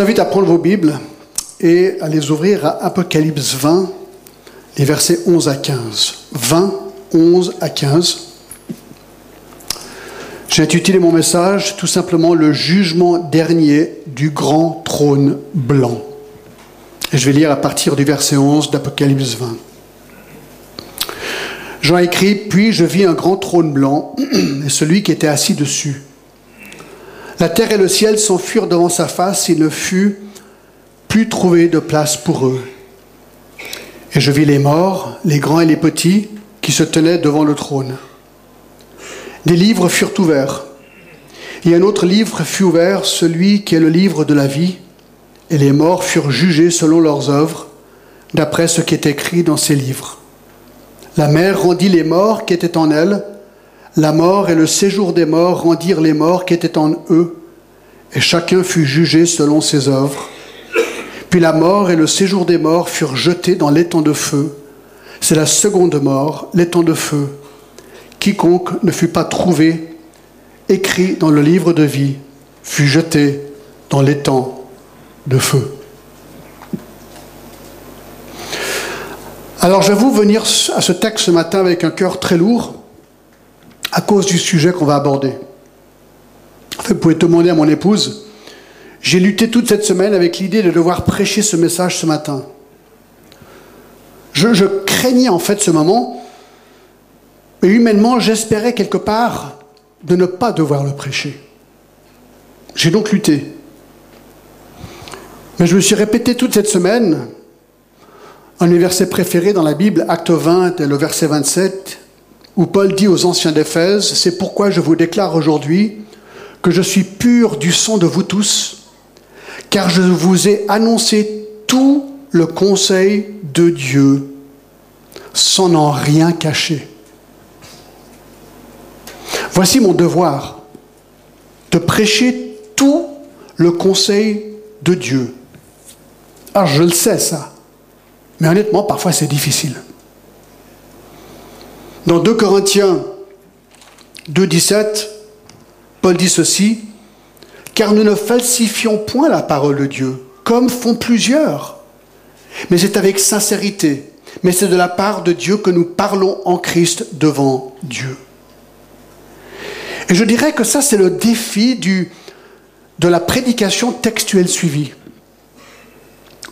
vous invite à prendre vos Bibles et à les ouvrir à Apocalypse 20, les versets 11 à 15. 20, 11 à 15. J'ai intitulé mon message tout simplement le jugement dernier du grand trône blanc. Et je vais lire à partir du verset 11 d'Apocalypse 20. Jean écrit, Puis je vis un grand trône blanc et celui qui était assis dessus. La terre et le ciel s'enfuirent devant sa face, il ne fut plus trouvé de place pour eux. Et je vis les morts, les grands et les petits, qui se tenaient devant le trône. Des livres furent ouverts. Et un autre livre fut ouvert, celui qui est le livre de la vie, et les morts furent jugés selon leurs œuvres, d'après ce qui est écrit dans ces livres. La mer rendit les morts qui étaient en elle, la mort et le séjour des morts rendirent les morts qui étaient en eux, et chacun fut jugé selon ses œuvres. Puis la mort et le séjour des morts furent jetés dans l'étang de feu. C'est la seconde mort, l'étang de feu. Quiconque ne fut pas trouvé, écrit dans le livre de vie, fut jeté dans l'étang de feu. Alors j'avoue venir à ce texte ce matin avec un cœur très lourd à cause du sujet qu'on va aborder. vous pouvez demander à mon épouse, j'ai lutté toute cette semaine avec l'idée de devoir prêcher ce message ce matin. Je, craignais en fait ce moment, et humainement j'espérais quelque part de ne pas devoir le prêcher. J'ai donc lutté. Mais je me suis répété toute cette semaine, un de mes versets préférés dans la Bible, Acte 20 et le verset 27, où Paul dit aux anciens d'Éphèse, c'est pourquoi je vous déclare aujourd'hui que je suis pur du sang de vous tous, car je vous ai annoncé tout le conseil de Dieu, sans en rien cacher. Voici mon devoir, de prêcher tout le conseil de Dieu. Alors je le sais ça. Mais honnêtement, parfois c'est difficile. Dans 2 Corinthiens 2.17, Paul dit ceci, car nous ne falsifions point la parole de Dieu, comme font plusieurs, mais c'est avec sincérité, mais c'est de la part de Dieu que nous parlons en Christ devant Dieu. Et je dirais que ça, c'est le défi de la prédication textuelle suivie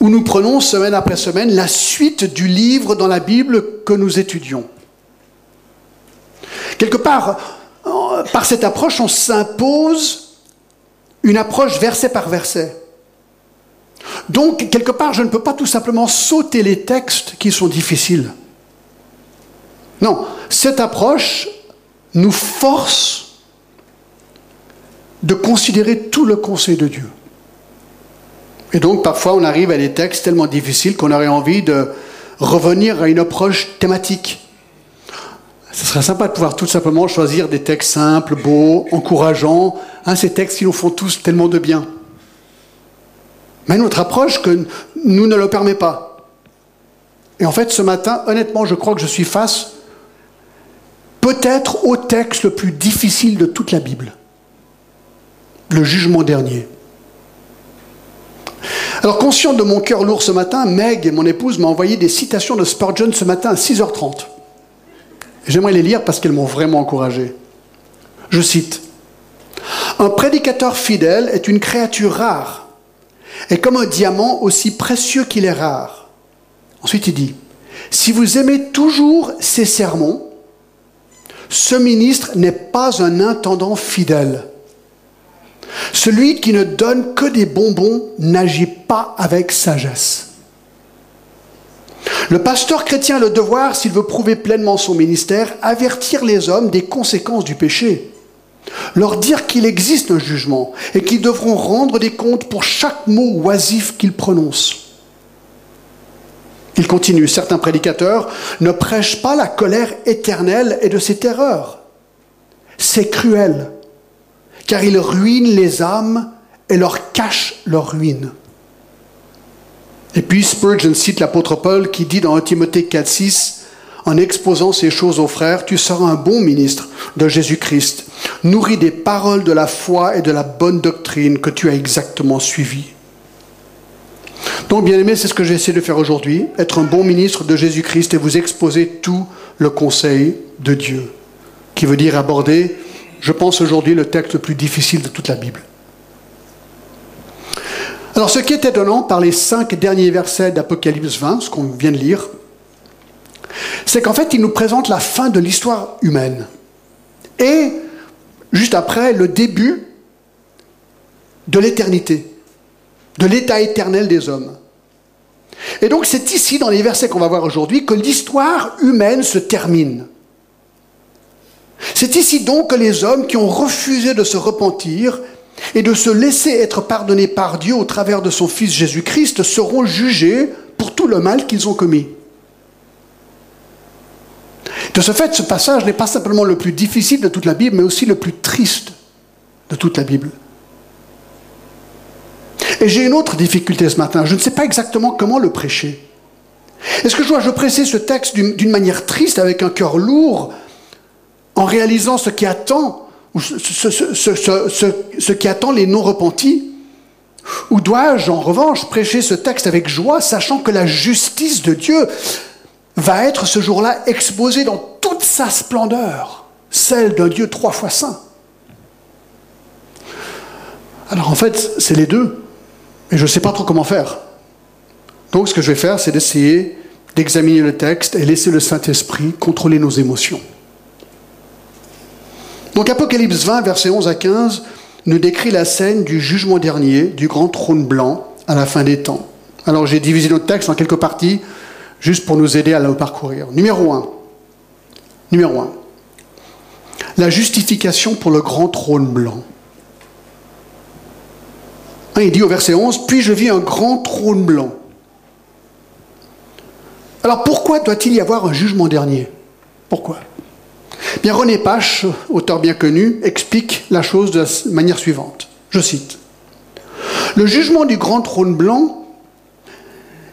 où nous prenons semaine après semaine la suite du livre dans la Bible que nous étudions. Quelque part, euh, par cette approche, on s'impose une approche verset par verset. Donc, quelque part, je ne peux pas tout simplement sauter les textes qui sont difficiles. Non, cette approche nous force de considérer tout le conseil de Dieu. Et donc, parfois, on arrive à des textes tellement difficiles qu'on aurait envie de revenir à une approche thématique. Ce serait sympa de pouvoir tout simplement choisir des textes simples, beaux, encourageants, hein, ces textes qui nous font tous tellement de bien. Mais notre approche que nous ne le permet pas. Et en fait, ce matin, honnêtement, je crois que je suis face peut-être au texte le plus difficile de toute la Bible. Le jugement dernier. Alors, conscient de mon cœur lourd ce matin, Meg, mon épouse, m'a envoyé des citations de Spurgeon ce matin à 6h30. J'aimerais les lire parce qu'elles m'ont vraiment encouragé. Je cite Un prédicateur fidèle est une créature rare, et comme un diamant aussi précieux qu'il est rare. Ensuite, il dit Si vous aimez toujours ces sermons, ce ministre n'est pas un intendant fidèle. Celui qui ne donne que des bonbons n'agit pas avec sagesse. Le pasteur chrétien a le devoir, s'il veut prouver pleinement son ministère, avertir les hommes des conséquences du péché, leur dire qu'il existe un jugement et qu'ils devront rendre des comptes pour chaque mot oisif qu'ils prononcent. Il continue, certains prédicateurs ne prêchent pas la colère éternelle et de ses terreurs. C'est cruel car ils ruinent les âmes et leur cachent leur ruine. Et puis Spurgeon cite l'apôtre Paul qui dit dans 1 Timothée 4.6, en exposant ces choses aux frères, tu seras un bon ministre de Jésus-Christ, nourri des paroles de la foi et de la bonne doctrine que tu as exactement suivies. Donc, bien aimé, c'est ce que j'ai essayé de faire aujourd'hui, être un bon ministre de Jésus-Christ et vous exposer tout le conseil de Dieu, qui veut dire aborder, je pense aujourd'hui, le texte le plus difficile de toute la Bible. Alors, ce qui est étonnant par les cinq derniers versets d'Apocalypse 20, ce qu'on vient de lire, c'est qu'en fait, il nous présente la fin de l'histoire humaine. Et, juste après, le début de l'éternité, de l'état éternel des hommes. Et donc c'est ici, dans les versets qu'on va voir aujourd'hui, que l'histoire humaine se termine. C'est ici donc que les hommes qui ont refusé de se repentir et de se laisser être pardonnés par Dieu au travers de son Fils Jésus-Christ seront jugés pour tout le mal qu'ils ont commis. De ce fait, ce passage n'est pas simplement le plus difficile de toute la Bible, mais aussi le plus triste de toute la Bible. Et j'ai une autre difficulté ce matin. Je ne sais pas exactement comment le prêcher. Est-ce que je dois je prêcher ce texte d'une manière triste, avec un cœur lourd, en réalisant ce qui attend, ce, qui attend les non-repentis Ou dois-je, en revanche, prêcher ce texte avec joie, sachant que la justice de Dieu va être ce jour-là exposée dans toute sa splendeur, celle d'un Dieu trois fois saint Alors en fait, c'est les deux. Et je ne sais pas trop comment faire. Donc ce que je vais faire, c'est d'essayer d'examiner le texte et laisser le Saint-Esprit contrôler nos émotions. Donc Apocalypse 20, versets 11 à 15, nous décrit la scène du jugement dernier, du grand trône blanc, à la fin des temps. Alors j'ai divisé notre texte en quelques parties, juste pour nous aider à le parcourir. Numéro 1. Numéro 1. La justification pour le grand trône blanc. Hein, il dit au verset 11, Puis je vis un grand trône blanc. Alors pourquoi doit-il y avoir un jugement dernier? Pourquoi? René Pache, auteur bien connu, explique la chose de la manière suivante. Je cite. Le jugement du grand trône blanc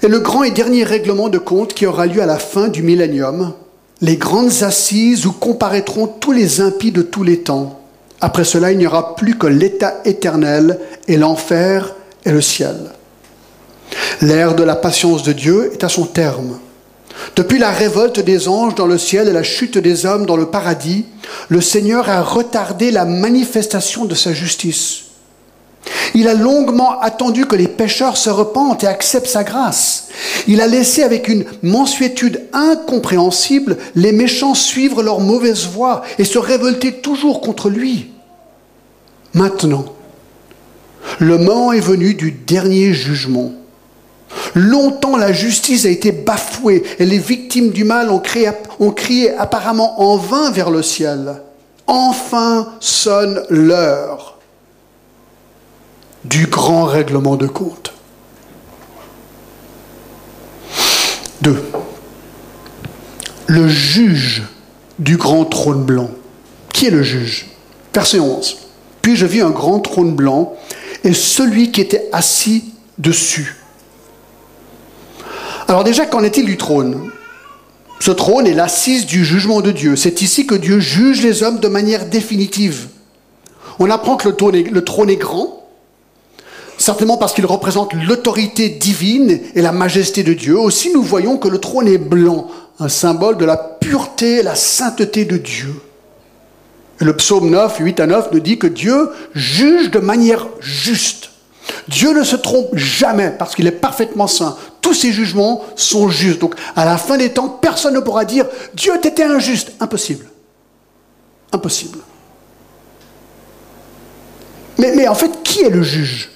est le grand et dernier règlement de compte qui aura lieu à la fin du millénium, les grandes assises où comparaîtront tous les impies de tous les temps après cela, il n'y aura plus que l'état éternel et l'enfer et le ciel. L'ère de la patience de Dieu est à son terme. Depuis la révolte des anges dans le ciel et la chute des hommes dans le paradis, le Seigneur a retardé la manifestation de sa justice. Il a longuement attendu que les pécheurs se repentent et acceptent sa grâce. Il a laissé avec une mensuétude incompréhensible les méchants suivre leur mauvaise voie et se révolter toujours contre lui. Maintenant, le moment est venu du dernier jugement. Longtemps, la justice a été bafouée et les victimes du mal ont, crié apparemment en vain vers le ciel. Enfin sonne l'heure du grand règlement de compte. Deux. Le juge du grand trône blanc. Qui est le juge? Verset 11. Puis je vis un grand trône blanc et celui qui était assis dessus. Alors déjà, qu'en est-il du trône? Ce trône est l'assise du jugement de Dieu. C'est ici que Dieu juge les hommes de manière définitive. On apprend que le trône est, grand, certainement parce qu'il représente l'autorité divine et la majesté de Dieu. Aussi, nous voyons que le trône est blanc, un symbole de la pureté et la sainteté de Dieu. Le psaume 9, 8 à 9 nous dit que Dieu juge de manière juste. Dieu ne se trompe jamais parce qu'il est parfaitement saint. Tous ses jugements sont justes. Donc à la fin des temps, personne ne pourra dire Dieu était injuste. Impossible. Impossible. Mais, en fait, qui est le juge?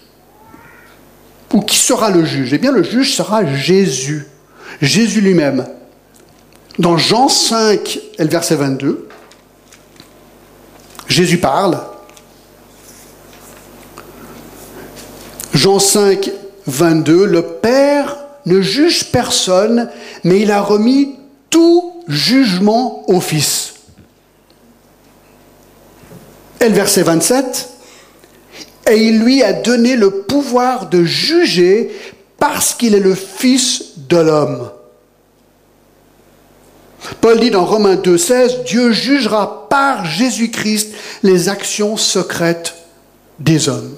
Ou qui sera le juge? Eh bien, le juge sera Jésus. Jésus lui-même. Dans Jean 5 et le verset 22, Jésus parle. Jean 5, 22, le Père ne juge personne, mais il a remis tout jugement au Fils. Et le verset 27, et il lui a donné le pouvoir de juger parce qu'il est le Fils de l'homme. Paul dit dans Romains 2.16, Dieu jugera par Jésus-Christ les actions secrètes des hommes.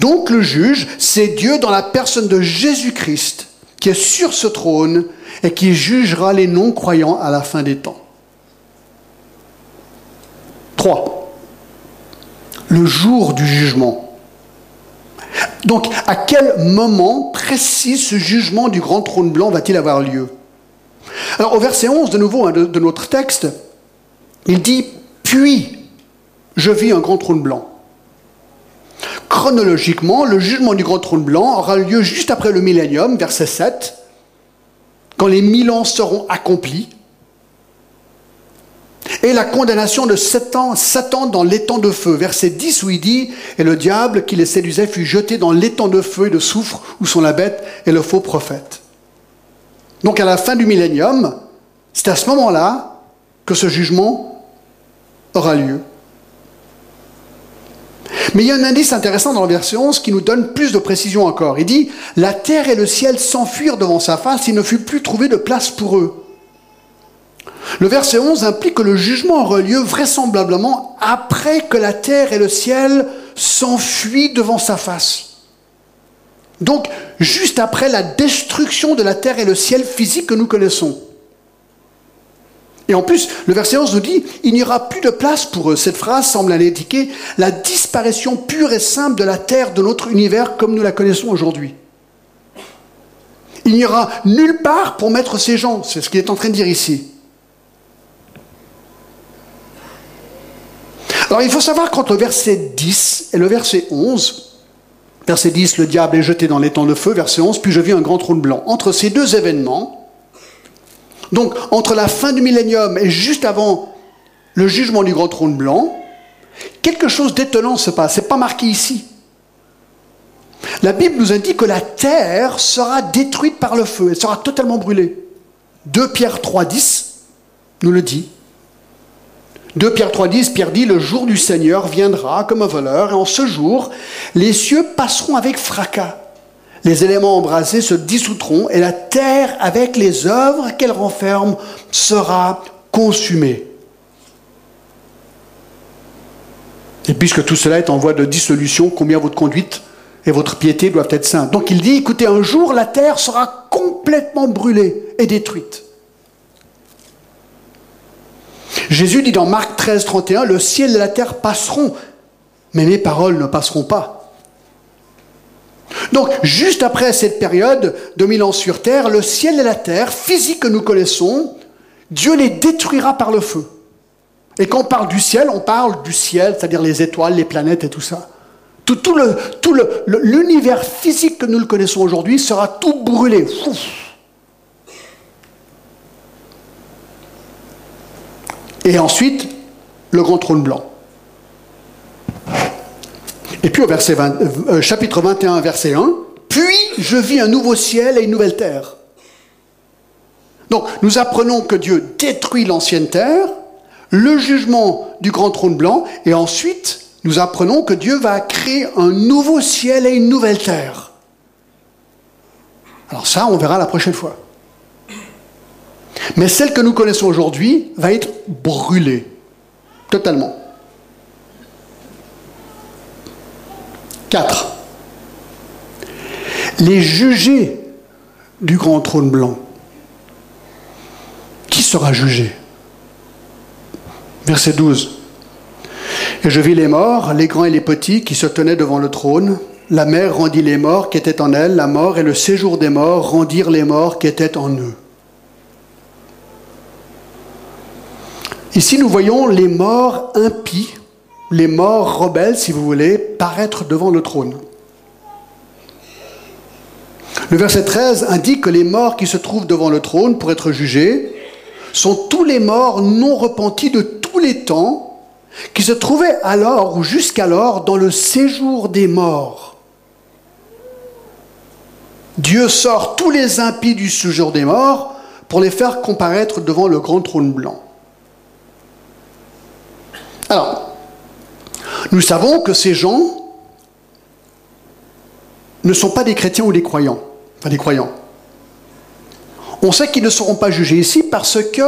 Donc le juge, c'est Dieu dans la personne de Jésus-Christ qui est sur ce trône et qui jugera les non-croyants à la fin des temps. 3. Le jour du jugement. Donc, à quel moment précis ce jugement du grand trône blanc va-t-il avoir lieu? Alors, au verset 11, de nouveau, hein, de notre texte, il dit Puis je vis un grand trône blanc. Chronologiquement, le jugement du grand trône blanc aura lieu juste après le millénium, verset 7, quand les mille ans seront accomplis, et la condamnation de Satan, dans l'étang de feu, verset 10 où il dit, et le diable qui les séduisait fut jeté dans l'étang de feu et de soufre où sont la bête et le faux prophète. Donc à la fin du millénium, c'est à ce moment-là que ce jugement aura lieu. Mais il y a un indice intéressant dans le verset 11 qui nous donne plus de précision encore. Il dit La terre et le ciel s'enfuirent devant sa face, il ne fut plus trouvé de place pour eux. Le verset 11 implique que le jugement aura lieu vraisemblablement après que la terre et le ciel s'enfuient devant sa face. Donc, juste après la destruction de la terre et le ciel physique que nous connaissons. Et en plus, le verset 11 nous dit, il n'y aura plus de place pour eux. Cette phrase semble indiquer la disparition pure et simple de la terre, de notre univers comme nous la connaissons aujourd'hui. Il n'y aura nulle part pour mettre ces gens, c'est ce qu'il est en train de dire ici. Alors il faut savoir qu'entre le verset 10 et le verset 11, verset 10, le diable est jeté dans l'étang de feu, verset 11, puis je vis un grand trône blanc. Entre ces deux événements, donc, entre la fin du millénium et juste avant le jugement du grand trône blanc, quelque chose d'étonnant se passe. Ce n'est pas marqué ici. La Bible nous indique que la terre sera détruite par le feu, elle sera totalement brûlée. 2 Pierre 3,10 nous le dit. 2 Pierre 3,10, Pierre dit Le jour du Seigneur viendra comme un voleur, et en ce jour, les cieux passeront avec fracas les éléments embrasés se dissoudront et la terre, avec les œuvres qu'elle renferme, sera consumée. Et puisque tout cela est en voie de dissolution, combien votre conduite et votre piété doivent être saintes. Donc il dit, écoutez, un jour la terre sera complètement brûlée et détruite. Jésus dit dans Marc 13, 31, le ciel et la terre passeront, mais mes paroles ne passeront pas. Donc, juste après cette période de mille ans sur terre, le ciel et la terre, physiques que nous connaissons, Dieu les détruira par le feu. Et quand on parle du ciel, on parle du ciel, c'est-à-dire les étoiles, les planètes et tout ça. Tout l'univers physique que nous le connaissons aujourd'hui sera tout brûlé. Et ensuite, le grand trône blanc. Et puis au verset euh, chapitre 21, verset 1, puis je vis un nouveau ciel et une nouvelle terre. Donc nous apprenons que Dieu détruit l'ancienne terre, le jugement du grand trône blanc, et ensuite nous apprenons que Dieu va créer un nouveau ciel et une nouvelle terre. Alors ça, on verra la prochaine fois. Mais celle que nous connaissons aujourd'hui va être brûlée, totalement. 4. Les jugés du grand trône blanc. Qui sera jugé? Verset 12. Et je vis les morts, les grands et les petits, qui se tenaient devant le trône. La mer rendit les morts qui étaient en elle, la mort et le séjour des morts rendirent les morts qui étaient en eux. Ici, nous voyons les morts impies les morts rebelles, si vous voulez, paraître devant le trône. Le verset 13 indique que les morts qui se trouvent devant le trône pour être jugés sont tous les morts non repentis de tous les temps qui se trouvaient alors ou jusqu'alors dans le séjour des morts. Dieu sort tous les impies du séjour des morts pour les faire comparaître devant le grand trône blanc. Alors, nous savons que ces gens ne sont pas des chrétiens ou des croyants, enfin des croyants. On sait qu'ils ne seront pas jugés ici parce que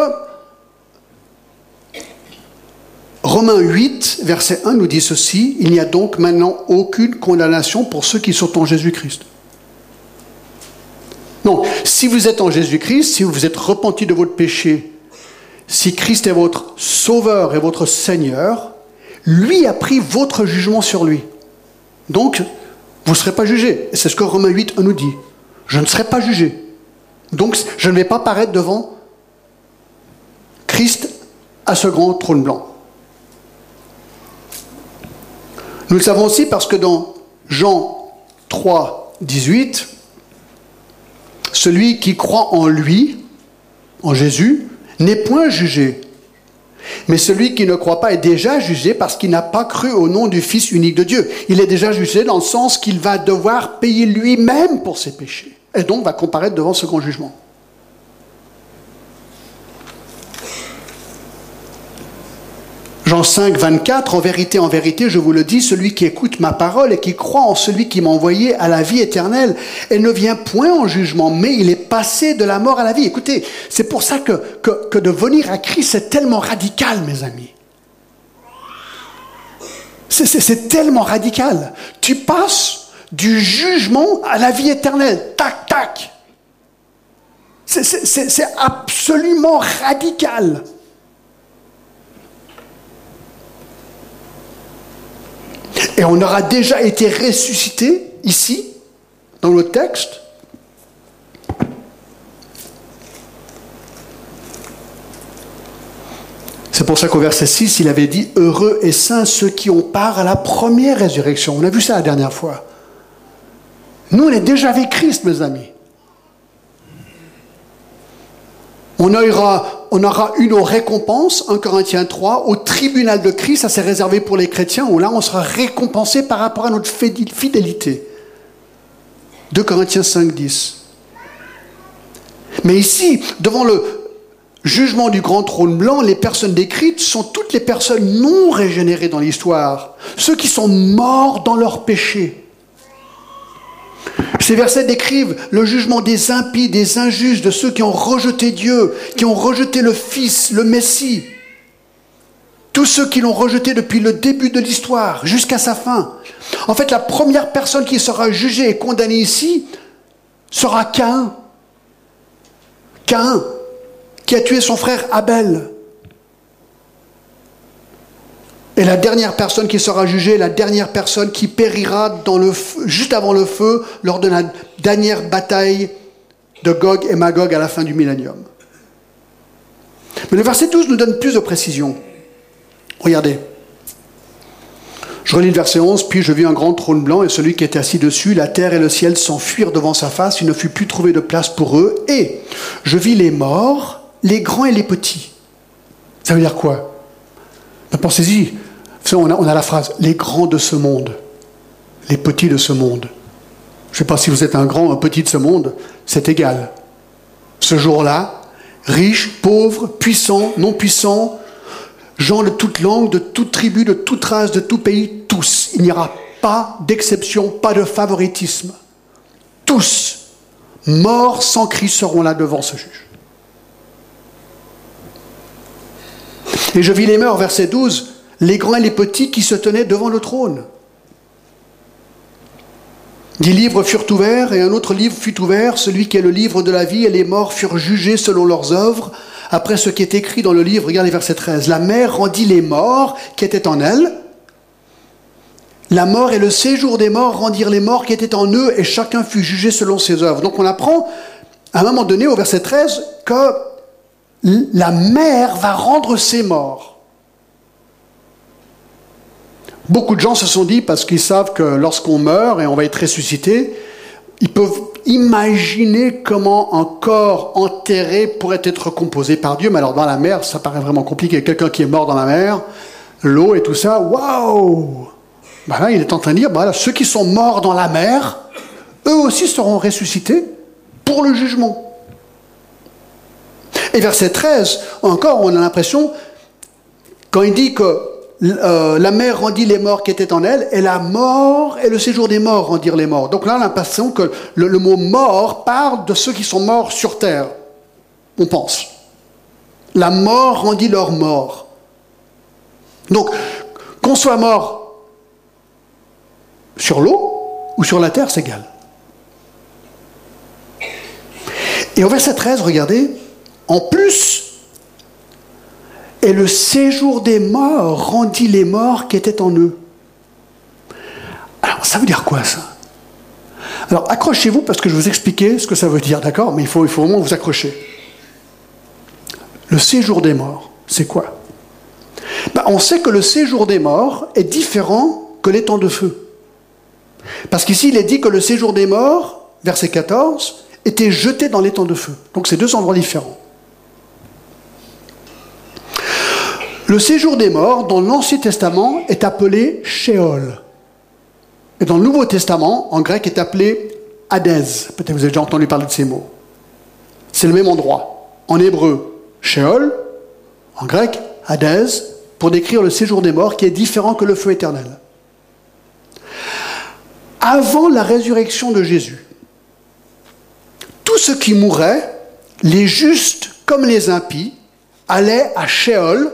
Romains 8, verset 1 nous dit ceci, il n'y a donc maintenant aucune condamnation pour ceux qui sont en Jésus-Christ. Non, si vous êtes en Jésus-Christ, si vous êtes repenti de votre péché, si Christ est votre sauveur et votre Seigneur, lui a pris votre jugement sur lui. Donc, vous ne serez pas jugé. C'est ce que Romains 8 nous dit. Je ne serai pas jugé. Donc, je ne vais pas paraître devant Christ à ce grand trône blanc. Nous le savons aussi parce que dans Jean 3, 18, celui qui croit en lui, en Jésus, n'est point jugé. Mais celui qui ne croit pas est déjà jugé parce qu'il n'a pas cru au nom du Fils unique de Dieu. Il est déjà jugé dans le sens qu'il va devoir payer lui-même pour ses péchés. Et donc va comparaître devant ce grand jugement. Jean 5, 24, en vérité, en vérité, je vous le dis, celui qui écoute ma parole et qui croit en celui qui m'a envoyé à la vie éternelle, elle ne vient point en jugement, mais il est passé de la mort à la vie. Écoutez, c'est pour ça que, de venir à Christ, c'est tellement radical, mes amis. C'est tellement radical. Tu passes du jugement à la vie éternelle. Tac, tac. C'est absolument radical. Et on aura déjà été ressuscité ici, dans le texte. C'est pour ça qu'au verset 6, il avait dit Heureux et saints ceux qui ont part à la première résurrection. On a vu ça la dernière fois. Nous, on est déjà avec Christ, mes amis. On aura, on aura une récompense, 1 Corinthiens 3, au tribunal de Christ, ça c'est réservé pour les chrétiens, où là on sera récompensé par rapport à notre fidélité. 2 Corinthiens 5, 10. Mais ici, devant le jugement du grand trône blanc, les personnes décrites sont toutes les personnes non régénérées dans l'histoire, ceux qui sont morts dans leur péché. Ces versets décrivent le jugement des impies, des injustes, de ceux qui ont rejeté Dieu, qui ont rejeté le Fils, le Messie. Tous ceux qui l'ont rejeté depuis le début de l'histoire jusqu'à sa fin. En fait, la première personne qui sera jugée et condamnée ici sera Cain. Cain, qui a tué son frère Abel. Et la dernière personne qui sera jugée, la dernière personne qui périra dans le juste avant le feu lors de la dernière bataille de Gog et Magog à la fin du millénium. Mais le verset 12 nous donne plus de précision. Regardez. Je relis le verset 11, puis je vis un grand trône blanc et celui qui était assis dessus, la terre et le ciel s'enfuirent devant sa face, il ne fut plus trouvé de place pour eux, et je vis les morts, les grands et les petits. Ça veut dire quoi? Pensez-y, on a, la phrase les grands de ce monde, les petits de ce monde. Je ne sais pas si vous êtes un grand ou un petit de ce monde, c'est égal. Ce jour-là, riches, pauvres, puissants, non puissants, gens de toute langue, de toute tribu, de toute race, de tout pays, tous. Il n'y aura pas d'exception, pas de favoritisme. Tous, morts sans cri, seront là devant ce juge. Et je vis les morts, verset 12, les grands et les petits qui se tenaient devant le trône. Dix livres furent ouverts et un autre livre fut ouvert, celui qui est le livre de la vie, et les morts furent jugés selon leurs œuvres, après ce qui est écrit dans le livre, regardez verset 13. La mer rendit les morts qui étaient en elle. La mort et le séjour des morts rendirent les morts qui étaient en eux, et chacun fut jugé selon ses œuvres. Donc on apprend, à un moment donné, au verset 13, que la mer va rendre ses morts. Beaucoup de gens se sont dit, parce qu'ils savent que lorsqu'on meurt et on va être ressuscité, ils peuvent imaginer comment un corps enterré pourrait être composé par Dieu. Mais alors dans la mer, ça paraît vraiment compliqué. Quelqu'un qui est mort dans la mer, l'eau et tout ça, waouh ben Il est en train de dire, voilà, ceux qui sont morts dans la mer, eux aussi seront ressuscités pour le jugement. Et verset 13, encore, on a l'impression, quand il dit que euh, la mer rendit les morts qui étaient en elle, et la mort et le séjour des morts rendirent les morts. Donc là, on l'impression que le, mot mort parle de ceux qui sont morts sur terre. On pense. La mort rendit leur mort. Donc, qu'on soit mort sur l'eau ou sur la terre, c'est égal. Et au verset 13, regardez, en plus, et le séjour des morts rendit les morts qui étaient en eux. Alors, ça veut dire quoi ça? Alors, accrochez-vous parce que je vais vous expliquer ce que ça veut dire, d'accord? Mais il faut, vraiment vous accrocher. Le séjour des morts, c'est quoi? Ben, On sait que le séjour des morts est différent que les temps de feu. Parce qu'ici, il est dit que le séjour des morts, verset 14, était jeté dans les temps de feu. Donc c'est deux endroits différents. Le séjour des morts dans l'Ancien Testament est appelé Sheol. Et dans le Nouveau Testament, en grec, est appelé Hadès. Peut-être vous avez déjà entendu parler de ces mots. C'est le même endroit. En hébreu, Sheol, en grec, Hadès, pour décrire le séjour des morts qui est différent que le feu éternel. Avant la résurrection de Jésus, tous ceux qui mouraient, les justes comme les impies, allaient à Sheol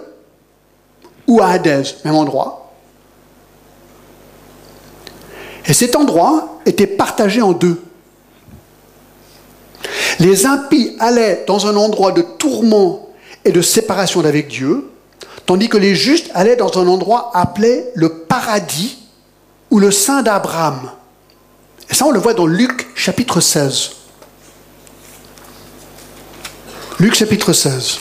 ou à Hadès, même endroit. Et cet endroit était partagé en deux. Les impies allaient dans un endroit de tourment et de séparation d'avec Dieu, tandis que les justes allaient dans un endroit appelé le paradis ou le sein d'Abraham. Et ça, on le voit dans Luc chapitre 16. Luc chapitre 16.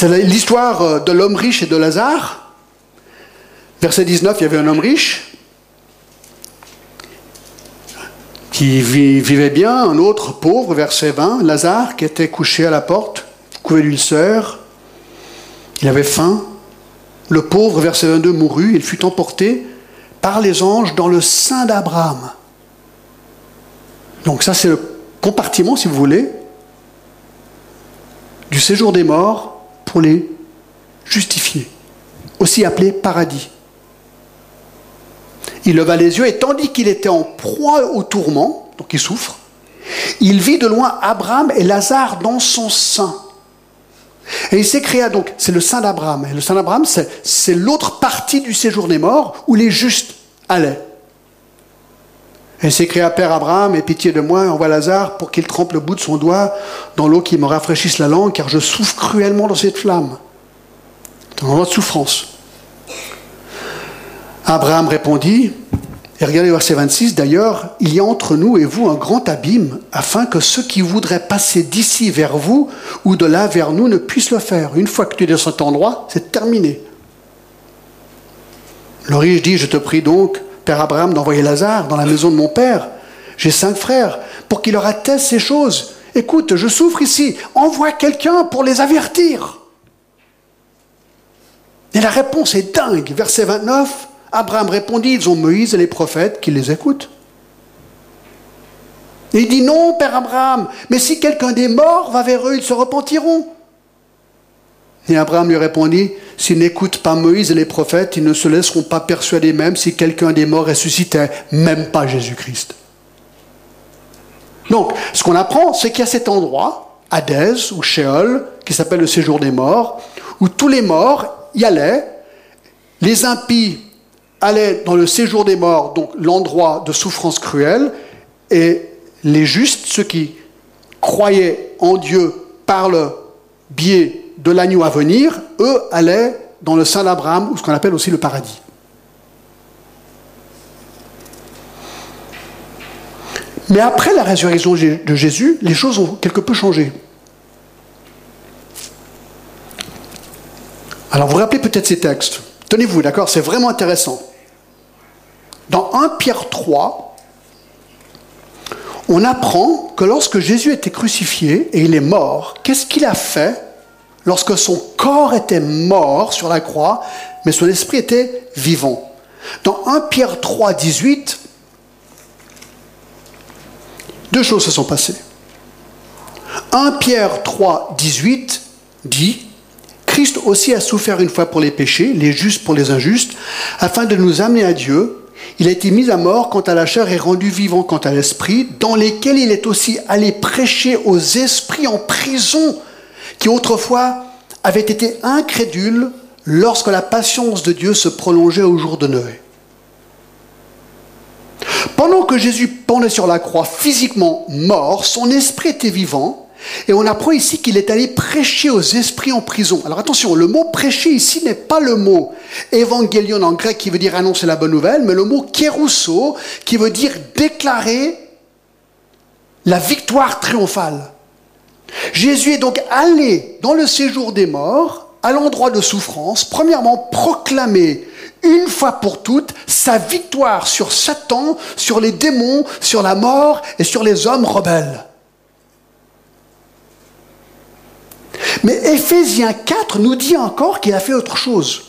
C'est l'histoire euh, de l'homme riche et de Lazare. Verset 19, il y avait un homme riche qui vivait bien, un autre pauvre, verset 20, Lazare, qui était couché à la porte, couvé d'ulcère, il avait faim. Le pauvre, verset 22, mourut, il fut emporté par les anges dans le sein d'Abraham. Donc ça, c'est le compartiment, si vous voulez, du séjour des morts pour les justifier, aussi appelé paradis. Il leva les yeux et tandis qu'il était en proie au tourment, donc il souffre, il vit de loin Abraham et Lazare dans son sein. Et il s'écria donc, c'est le sein d'Abraham. Et le sein d'Abraham, c'est l'autre partie du séjour des morts où les justes allaient. Et s'écria Père Abraham, aie pitié de moi, envoie Lazare pour qu'il trempe le bout de son doigt dans l'eau qui me rafraîchisse la langue, car je souffre cruellement dans cette flamme. C'est un moment de souffrance. Abraham répondit, et regardez verset 26, d'ailleurs, il y a entre nous et vous un grand abîme, afin que ceux qui voudraient passer d'ici vers vous ou de là vers nous ne puissent le faire. Une fois que tu es dans cet endroit, c'est terminé. Le riche dit, je te prie donc, Père Abraham d'envoyer Lazare dans la maison de mon père. J'ai cinq frères, pour qu'il leur atteste ces choses. Écoute, je souffre ici, envoie quelqu'un pour les avertir. Et la réponse est dingue. Verset 29, Abraham répondit, ils ont Moïse et les prophètes qui les écoutent. Et il dit, non, Père Abraham, mais si quelqu'un des morts va vers eux, ils se repentiront. Et Abraham lui répondit, s'ils n'écoutent pas Moïse et les prophètes, ils ne se laisseront pas persuader même si quelqu'un des morts ressuscitait, même pas Jésus-Christ. Donc, ce qu'on apprend, c'est qu'il y a cet endroit, Hadès ou Sheol, qui s'appelle le séjour des morts, où tous les morts y allaient, les impies allaient dans le séjour des morts, donc l'endroit de souffrance cruelle, et les justes, ceux qui croyaient en Dieu par le biais de l'agneau à venir, eux allaient dans le sein d'Abraham, ou ce qu'on appelle aussi le paradis. Mais après la résurrection de Jésus, les choses ont quelque peu changé. Alors vous, vous rappelez peut-être ces textes. Tenez-vous, d'accord C'est vraiment intéressant. Dans 1 Pierre 3, on apprend que lorsque Jésus était crucifié et il est mort, qu'est-ce qu'il a fait lorsque son corps était mort sur la croix, mais son esprit était vivant. Dans 1 Pierre 3, 18, deux choses se sont passées. 1 Pierre 3, 18 dit, Christ aussi a souffert une fois pour les péchés, les justes pour les injustes, afin de nous amener à Dieu. Il a été mis à mort quant à la chair et rendu vivant quant à l'esprit, dans lesquels il est aussi allé prêcher aux esprits en prison qui autrefois avaient été incrédules lorsque la patience de Dieu se prolongeait au jour de Noé. Pendant que Jésus pendait sur la croix, physiquement mort, son esprit était vivant, et on apprend ici qu'il est allé prêcher aux esprits en prison. Alors attention, le mot prêcher ici n'est pas le mot évangélion en grec qui veut dire annoncer la bonne nouvelle, mais le mot kérousso qui veut dire déclarer la victoire triomphale. Jésus est donc allé dans le séjour des morts, à l'endroit de souffrance, premièrement proclamer une fois pour toutes sa victoire sur Satan, sur les démons, sur la mort et sur les hommes rebelles. Mais Éphésiens 4 nous dit encore qu'il a fait autre chose.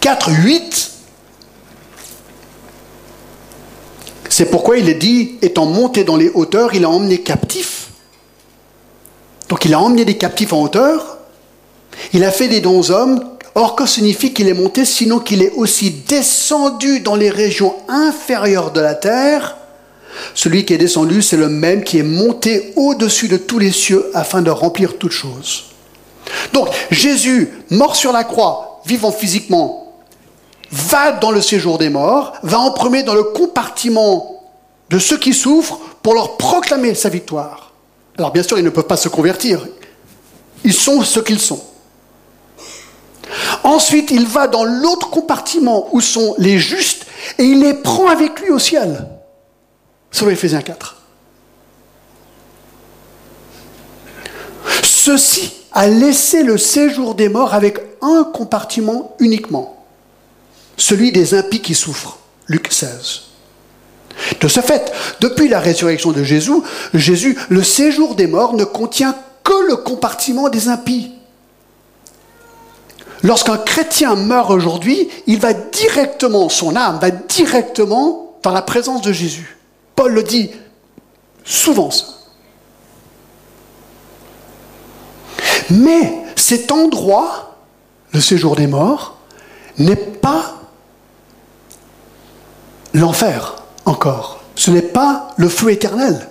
4, 8, c'est pourquoi il est dit, étant monté dans les hauteurs, il a emmené captifs. Donc il a emmené des captifs en hauteur, il a fait des dons hommes, or que signifie qu'il est monté, sinon qu'il est aussi descendu dans les régions inférieures de la terre? Celui qui est descendu, c'est le même qui est monté au-dessus de tous les cieux afin de remplir toutes choses. Donc Jésus, mort sur la croix, vivant physiquement, va dans le séjour des morts, va en premier dans le compartiment de ceux qui souffrent pour leur proclamer sa victoire. Alors bien sûr, ils ne peuvent pas se convertir. Ils sont ce qu'ils sont. Ensuite, il va dans l'autre compartiment où sont les justes et il les prend avec lui au ciel. Sur Ephésiens 4. Ceci a laissé le séjour des morts avec un compartiment uniquement, celui des impies qui souffrent. Luc 16. De ce fait, depuis la résurrection de Jésus, Jésus, le séjour des morts ne contient que le compartiment des impies. Lorsqu'un chrétien meurt aujourd'hui, il va directement, son âme va directement dans la présence de Jésus. Paul le dit souvent ça. Mais cet endroit, le séjour des morts, n'est pas l'enfer encore. Ce n'est pas le feu éternel.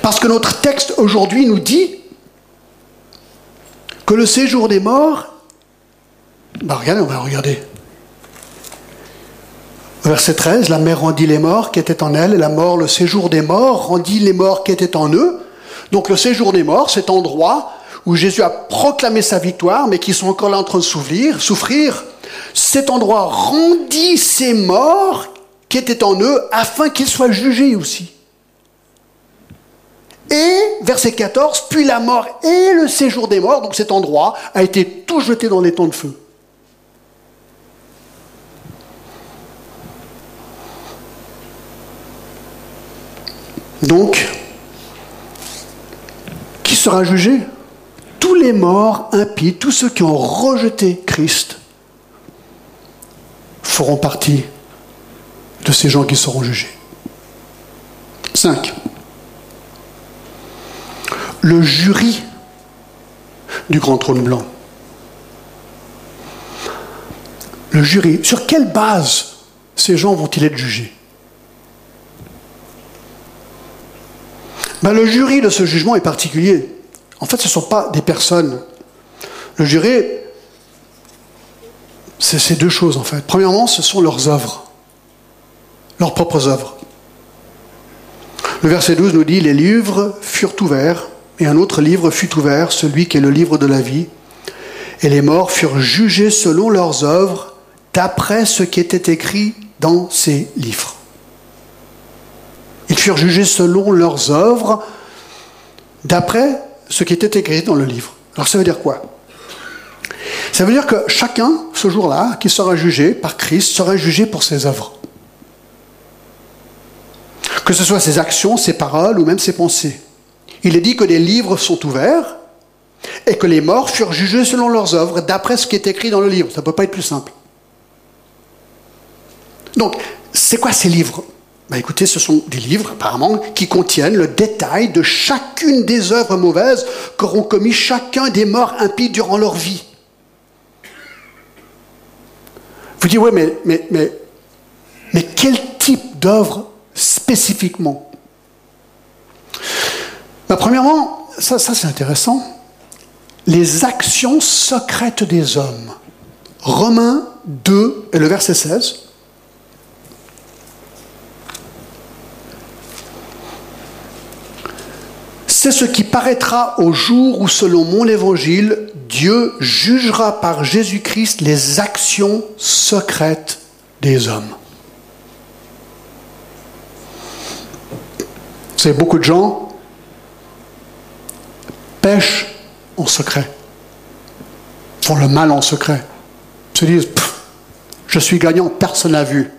Parce que notre texte aujourd'hui nous dit que le séjour des morts, bah regardez, on va regarder. Verset 13, la mer rendit les morts qui étaient en elle, et la mort, le séjour des morts, rendit les morts qui étaient en eux. Donc le séjour des morts, cet endroit où Jésus a proclamé sa victoire, mais qui sont encore là en train de souffrir, souffrir, cet endroit rendit ces morts qui étaient en eux afin qu'ils soient jugés aussi. Et, verset 14, puis la mort et le séjour des morts, donc cet endroit, a été tout jeté dans les temps de feu. Donc, qui sera jugé? Tous les morts impies, tous ceux qui ont rejeté Christ, feront partie de ces gens qui seront jugés. 5. Le jury du grand trône blanc. Le jury, sur quelle base ces gens vont-ils être jugés? Ben, le jury de ce jugement est particulier. En fait, ce ne sont pas des personnes. Le jury, c'est ces deux choses en fait. Premièrement, ce sont leurs œuvres, leurs propres œuvres. Le verset 12 nous dit, les livres furent ouverts, et un autre livre fut ouvert, celui qui est le livre de la vie. Et les morts furent jugés selon leurs œuvres, d'après ce qui était écrit dans ces livres. Ils furent jugés selon leurs œuvres, d'après ce qui était écrit dans le livre. Alors ça veut dire quoi? Ça veut dire que chacun, ce jour-là, qui sera jugé par Christ, sera jugé pour ses œuvres. Que ce soit ses actions, ses paroles ou même ses pensées. Il est dit que des livres sont ouverts et que les morts furent jugés selon leurs œuvres, d'après ce qui est écrit dans le livre. Ça ne peut pas être plus simple. Donc, c'est quoi ces livres? Bah, écoutez, ce sont des livres, apparemment, qui contiennent le détail de chacune des œuvres mauvaises qu'auront commis chacun des morts impies durant leur vie. Vous dites, oui, mais, mais, mais, mais quel type d'œuvre spécifiquement? Bah, premièrement, ça, ça c'est intéressant, les actions secrètes des hommes. Romains 2 et le verset 16. C'est ce qui paraîtra au jour où, selon mon évangile, Dieu jugera par Jésus-Christ les actions secrètes des hommes. C'est beaucoup de gens pêchent en secret, font le mal en secret, se disent Je suis gagnant, personne n'a vu.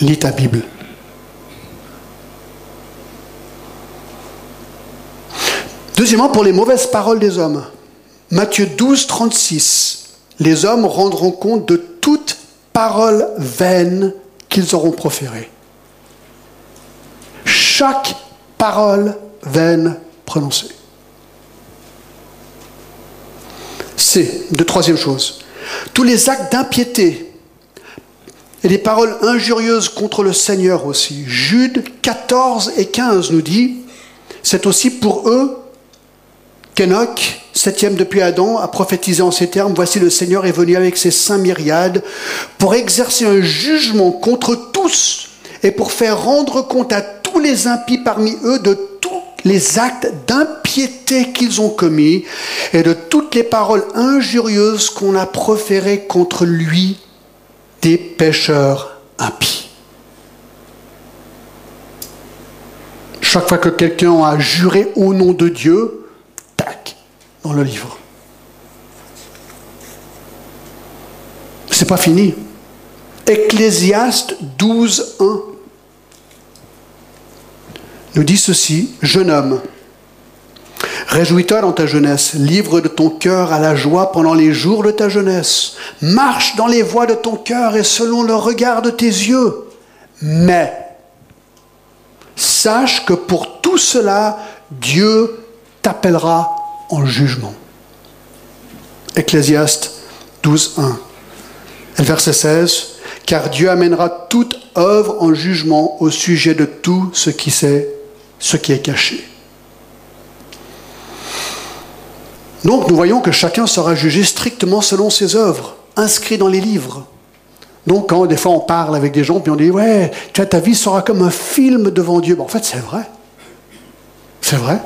Lis ta Bible. Deuxièmement, pour les mauvaises paroles des hommes. Matthieu 12, 36. Les hommes rendront compte de toute parole vaine qu'ils auront proférée. Chaque parole vaine prononcée. C'est, de troisième chose, tous les actes d'impiété et les paroles injurieuses contre le Seigneur aussi. Jude 14 et 15 nous dit, c'est aussi pour eux qu'Enoch, septième depuis Adam, a prophétisé en ces termes, Voici le Seigneur est venu avec ses saints myriades pour exercer un jugement contre tous et pour faire rendre compte à tous les impies parmi eux de tous les actes d'impiété qu'ils ont commis et de toutes les paroles injurieuses qu'on a proférées contre lui des pécheurs impies. Chaque fois que quelqu'un a juré au nom de Dieu, dans le livre. C'est pas fini. Ecclésiaste 12, 1 nous dit ceci, jeune homme, réjouis-toi dans ta jeunesse, livre de ton cœur à la joie pendant les jours de ta jeunesse, marche dans les voies de ton cœur et selon le regard de tes yeux. Mais sache que pour tout cela, Dieu t'appellera en jugement. Ecclésiaste 12, 1. Et verset 16. Car Dieu amènera toute œuvre en jugement au sujet de tout ce qui, est, ce qui est caché. Donc nous voyons que chacun sera jugé strictement selon ses œuvres, inscrites dans les livres. Donc quand des fois on parle avec des gens, puis on dit, ouais, ta vie sera comme un film devant Dieu. en fait, c'est vrai. C'est vrai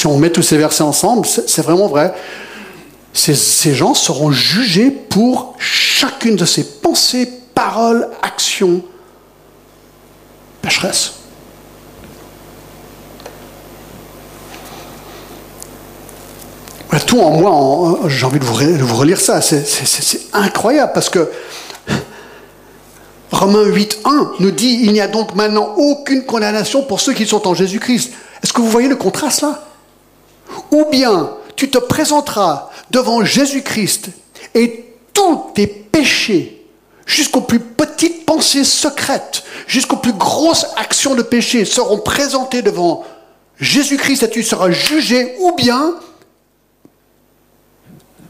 si on met tous ces versets ensemble, c'est vraiment vrai. Ces, gens seront jugés pour chacune de ces pensées, paroles, actions pécheresses. Tout en moi, j'ai envie de vous relire ça. C'est incroyable parce que Romains 8.1 nous dit il n'y a donc maintenant aucune condamnation pour ceux qui sont en Jésus-Christ. Est-ce que vous voyez le contraste là? Ou bien tu te présenteras devant Jésus-Christ et tous tes péchés, jusqu'aux plus petites pensées secrètes, jusqu'aux plus grosses actions de péché, seront présentés devant Jésus-Christ et tu seras jugé, ou bien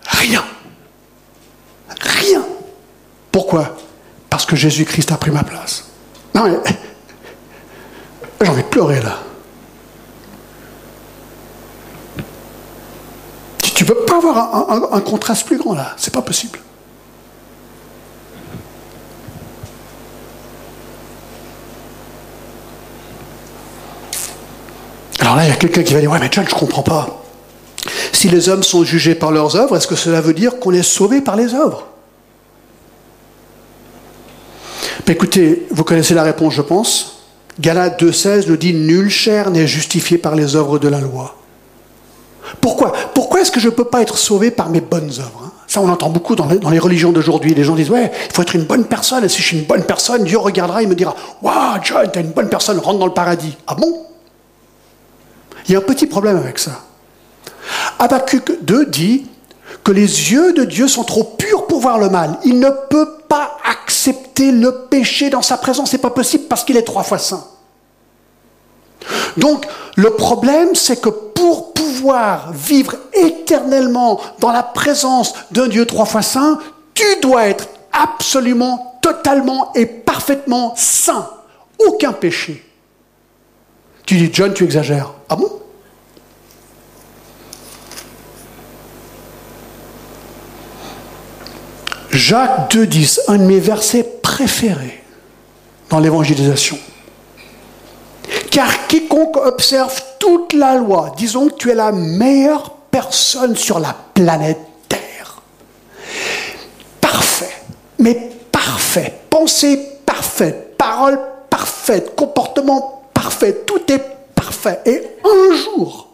rien. Rien. Pourquoi? Parce que Jésus-Christ a pris ma place. Non mais j'ai envie de pleurer là. Tu ne peux pas avoir un, contraste plus grand là. C'est pas possible. Alors là, il y a quelqu'un qui va dire Ouais, mais John, je ne comprends pas. Si les hommes sont jugés par leurs œuvres, est-ce que cela veut dire qu'on est sauvé par les œuvres? Mais Écoutez, vous connaissez la réponse, je pense. Galates 2,16 nous dit Nul chair n'est justifié par les œuvres de la loi. Pourquoi Pourquoi est-ce que je ne peux pas être sauvé par mes bonnes œuvres hein? Ça, on entend beaucoup dans les, religions d'aujourd'hui. Les gens disent Ouais, il faut être une bonne personne, et si je suis une bonne personne, Dieu regardera et me dira Waouh, John, t'es une bonne personne, rentre dans le paradis. Ah bon? Il y a un petit problème avec ça. Habakkuk 2 dit que les yeux de Dieu sont trop purs pour voir le mal. Il ne peut pas accepter le péché dans sa présence. C'est pas possible parce qu'il est trois fois saint. Donc, le problème, c'est que pour pouvoir vivre éternellement dans la présence d'un Dieu trois fois saint, tu dois être absolument, totalement et parfaitement saint. Aucun péché. Tu dis, John, tu exagères. Ah bon? Jacques 2.10, un de mes versets préférés dans l'évangélisation. Car quiconque observe toute la loi, disons que tu es la meilleure personne sur la planète Terre. Parfait, mais parfait. Pensée parfaite, parole parfaite, comportement parfait, tout est parfait. Et un jour,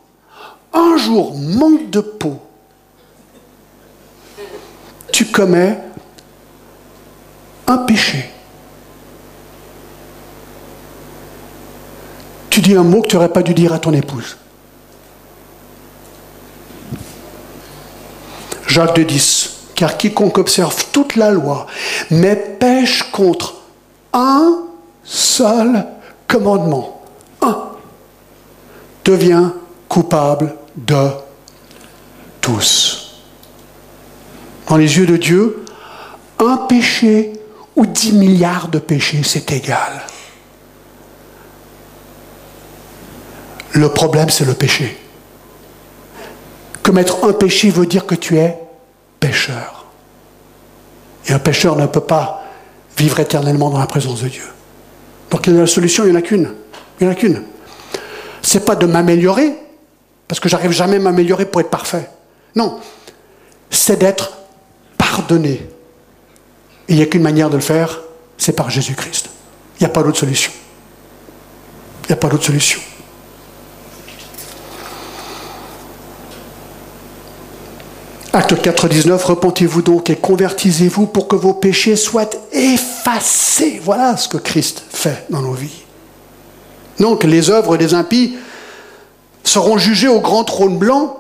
un jour, manque de peau, tu commets un péché. Tu dis un mot que tu n'aurais pas dû dire à ton épouse. Jacques 2,10 Car quiconque observe toute la loi, mais pêche contre un seul commandement, un, devient coupable de tous. Dans les yeux de Dieu, un péché ou 10 milliards de péchés, c'est égal. Le problème, c'est le péché. Commettre un péché veut dire que tu es pécheur. Et un pécheur ne peut pas vivre éternellement dans la présence de Dieu. Donc la solution, il n'y en a qu'une. Il n'y en a qu'une. C'est pas de m'améliorer, parce que j'arrive jamais à m'améliorer pour être parfait. Non. C'est d'être pardonné il n'y a qu'une manière de le faire, c'est par Jésus-Christ. Il n'y a pas d'autre solution. Il n'y a pas d'autre solution. Acte 4, 19, repentez-vous donc et convertissez-vous pour que vos péchés soient effacés. Voilà ce que Christ fait dans nos vies. Donc les œuvres des impies seront jugées au grand trône blanc